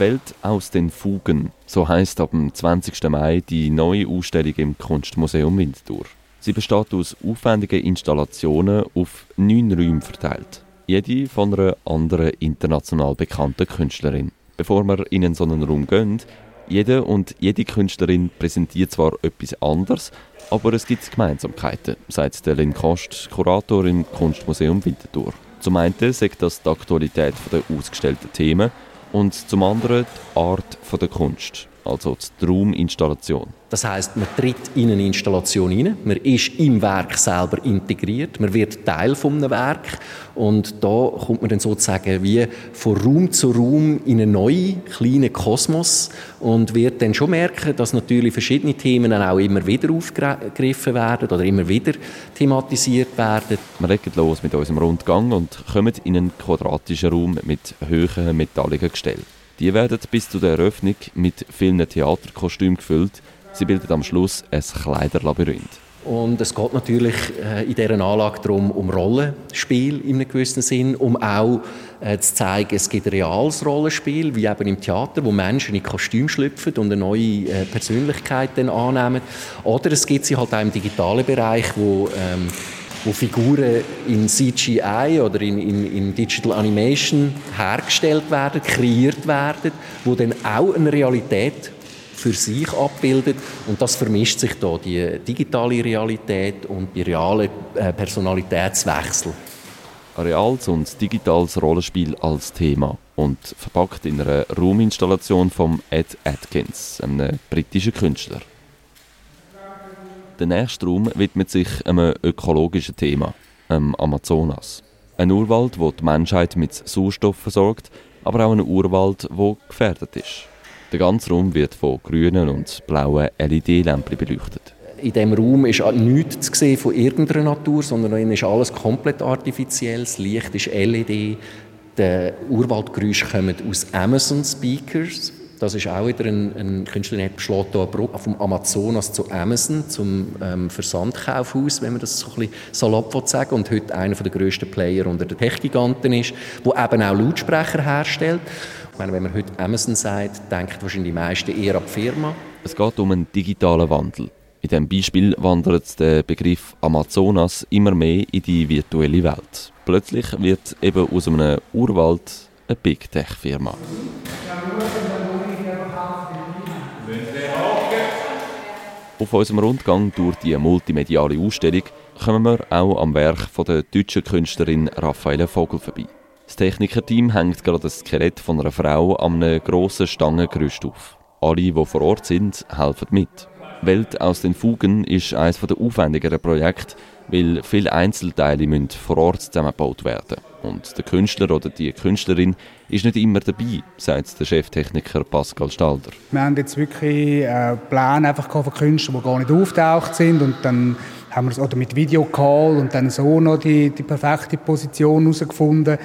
Welt aus den Fugen, so heißt ab dem 20. Mai die neue Ausstellung im Kunstmuseum Winterthur. Sie besteht aus aufwendigen Installationen auf neun Räumen verteilt. Jede von einer anderen international bekannten Künstlerin. Bevor wir in so einen Raum gehen, jede und jede Künstlerin präsentiert zwar etwas anderes, aber es gibt Gemeinsamkeiten, sagt Lynn Kost, Kurator im Kunstmuseum Winterthur. Zum einen sagt das die Aktualität der ausgestellten Themen und zum anderen die Art der Kunst, also die Rauminstallation. Das heißt, man tritt in eine Installation hinein, man ist im Werk selber integriert, man wird Teil von einem Werk und da kommt man dann sozusagen wie von Raum zu Raum in einen neuen kleinen Kosmos und wird dann schon merken, dass natürlich verschiedene Themen dann auch immer wieder aufgegriffen werden oder immer wieder thematisiert werden. Wir legen los mit unserem Rundgang und kommen in einen quadratischen Raum mit hohen metalligen Gestellen. Die werden bis zu der Eröffnung mit vielen Theaterkostümen gefüllt, Sie bildet am Schluss ein Kleiderlabyrinth. Und es geht natürlich äh, in dieser Anlage darum, um Rollenspiel in einem gewissen Sinn, um auch äh, zu zeigen, es gibt ein reales Rollenspiel, wie eben im Theater, wo Menschen in Kostüm schlüpfen und eine neue äh, Persönlichkeit dann annehmen. Oder es gibt sie halt auch im digitalen Bereich, wo, ähm, wo Figuren in CGI oder in, in, in Digital Animation hergestellt werden, kreiert werden, wo dann auch eine Realität für sich abbildet. Und das vermischt sich da, die digitale Realität und die reale äh, Personalitätswechsel. Reals und digitales Rollenspiel als Thema und verpackt in einer Rauminstallation von Ed Atkins, einem britischen Künstler. Der nächste Raum widmet sich einem ökologischen Thema, dem Amazonas. Ein Urwald, wo die Menschheit mit Sauerstoff versorgt, aber auch ein Urwald, wo gefährdet ist. Der ganze Raum wird von grünen und blauen LED-Lämpchen beleuchtet. In diesem Raum ist nichts zu sehen von irgendeiner Natur, sondern ist alles komplett artifiziell. Das Licht ist LED. Die Urwaldgeräusche kommen aus Amazon Speakers. Das ist auch wieder ein, ein Künstler, der schlägt hier eine Brücke vom Amazonas zu Amazon, zum ähm, Versandkaufhaus, wenn man das so ein bisschen salopp sagen Und heute einer der grössten Player unter den Tech-Giganten ist, der eben auch Lautsprecher herstellt meine, wenn man heute Amazon sagt, denkt wahrscheinlich die meisten eher an die Firma. Es geht um einen digitalen Wandel. In diesem Beispiel wandert der Begriff Amazonas immer mehr in die virtuelle Welt. Plötzlich wird eben aus einem Urwald eine Big Tech-Firma. Auf unserem Rundgang durch die multimediale Ausstellung kommen wir auch am Werk von der deutschen Künstlerin Raffaele Vogel vorbei. Das Technikerteam hängt gerade das Skelett von einer Frau an einem grossen Stangengerüst auf. Alle, die vor Ort sind, helfen mit. Welt aus den Fugen ist eines der aufwendigeren Projekte, weil viele Einzelteile müssen vor Ort zusammengebaut werden. Und der Künstler oder die Künstlerin ist nicht immer dabei, sagt der Cheftechniker Pascal Stalder. Wir haben jetzt wirklich äh, Pläne einfach von Künstlern, die gar nicht auftaucht sind. Und dann haben wir es oder mit Videocall und dann so noch die, die perfekte Position herausgefunden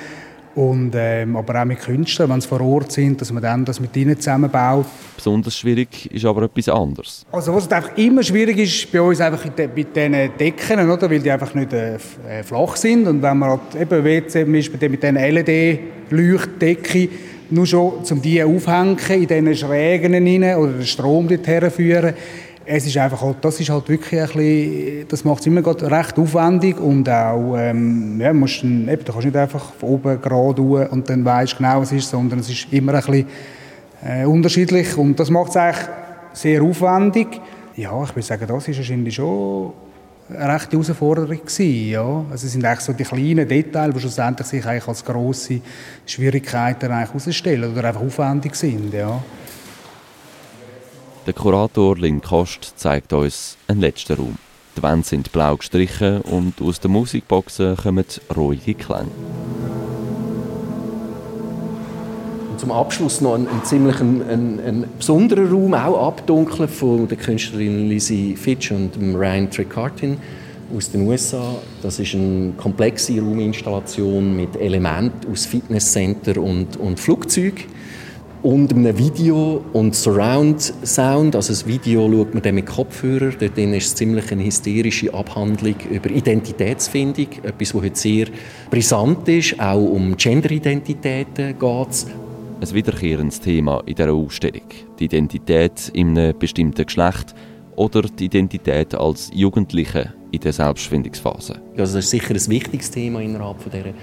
und, ähm, aber auch mit Künstlern, wenn sie vor Ort sind, dass man dann das mit ihnen zusammenbaut. Besonders schwierig ist aber etwas anderes. Also was einfach immer schwierig ist bei uns einfach de, bei diesen Decken, oder? weil die einfach nicht äh, äh flach sind und wenn man halt eben Beispiel mit diesen LED-Leuchtdecken nur schon um die aufhängen in diesen Schrägen rein oder den Strom dorthin führen, es ist einfach halt, das ist halt wirklich ein bisschen, das macht es immer recht aufwendig und auch, ähm, ja, musst dann, eben, du kannst nicht einfach von oben gerade und dann weißt genau, was es ist, sondern es ist immer ein bisschen äh, unterschiedlich und das macht es eigentlich sehr aufwendig. Ja, ich würde sagen, das ist wahrscheinlich schon eine rechte Herausforderung gewesen, ja. Also es sind eigentlich so die kleinen Details, die schlussendlich sich eigentlich als grosse Schwierigkeiten eigentlich herausstellen oder einfach aufwendig sind, ja. Der Kurator Lynn Kost zeigt uns einen letzten Raum. Die Wände sind blau gestrichen und aus den Musikboxen kommen ruhige Klänge. Und zum Abschluss noch ein, ein ziemlich ein, ein, ein, besonderer Raum, auch abdunkeln von der Künstlerin Lizzie Fitch und Ryan Tricartin aus den USA. Das ist eine komplexe Rauminstallation mit Elementen aus Fitnesscenter und, und Flugzeug und einem Video und Surround Sound. Also das Video schaut man dann mit Kopfhörer. Dort ist es ziemlich eine hysterische Abhandlung über Identitätsfindung. Etwas, was heute sehr brisant ist. Auch um Genderidentitäten geht es. ein wiederkehrendes Thema in dieser Ausstellung. Die Identität in einem bestimmten Geschlecht oder die Identität als Jugendliche in der Selbstfindungsphase. Also das ist sicher ein wichtiges Thema innerhalb von dieser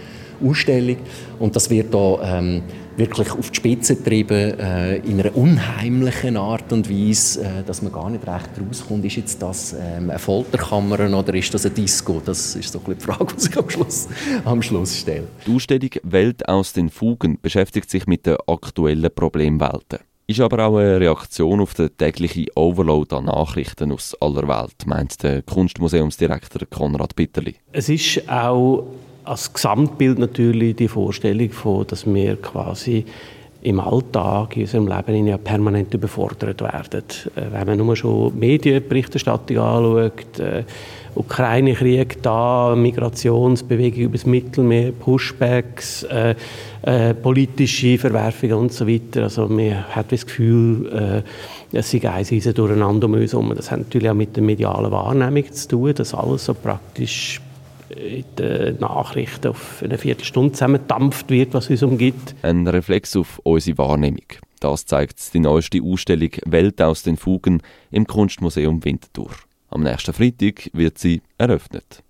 Ausstellung und das wird da ähm, wirklich auf die Spitze getrieben äh, in einer unheimlichen Art und Weise, äh, dass man gar nicht recht rauskommt. Ist jetzt das ähm, eine Folterkammer oder ist das ein Disco? Das ist so ein die Frage, die sich am Schluss, am Schluss stellt. Die Ausstellung Welt aus den Fugen beschäftigt sich mit den aktuellen Problemwelten. Ist aber auch eine Reaktion auf den täglichen Overload an Nachrichten aus aller Welt, meint der Kunstmuseumsdirektor Konrad Bitterli. Es ist auch als Gesamtbild natürlich die Vorstellung von, dass wir quasi im Alltag, in unserem Leben ja permanent überfordert werden. Äh, wenn man nur schon Medienberichterstattung anschaut, äh, Ukraine-Krieg da, Migrationsbewegung übers Mittelmeer, Pushbacks, äh, äh, politische Verwerfungen und so weiter. Also man hat das Gefühl, äh, es sei ein Riesen durcheinander um uns herum. Das hat natürlich auch mit der medialen Wahrnehmung zu tun, dass alles so praktisch in den Nachrichten auf eine Viertelstunde zusammendampft wird, was uns umgibt. Ein Reflex auf unsere Wahrnehmung. Das zeigt die neueste Ausstellung Welt aus den Fugen im Kunstmuseum Winterthur. Am nächsten Freitag wird sie eröffnet.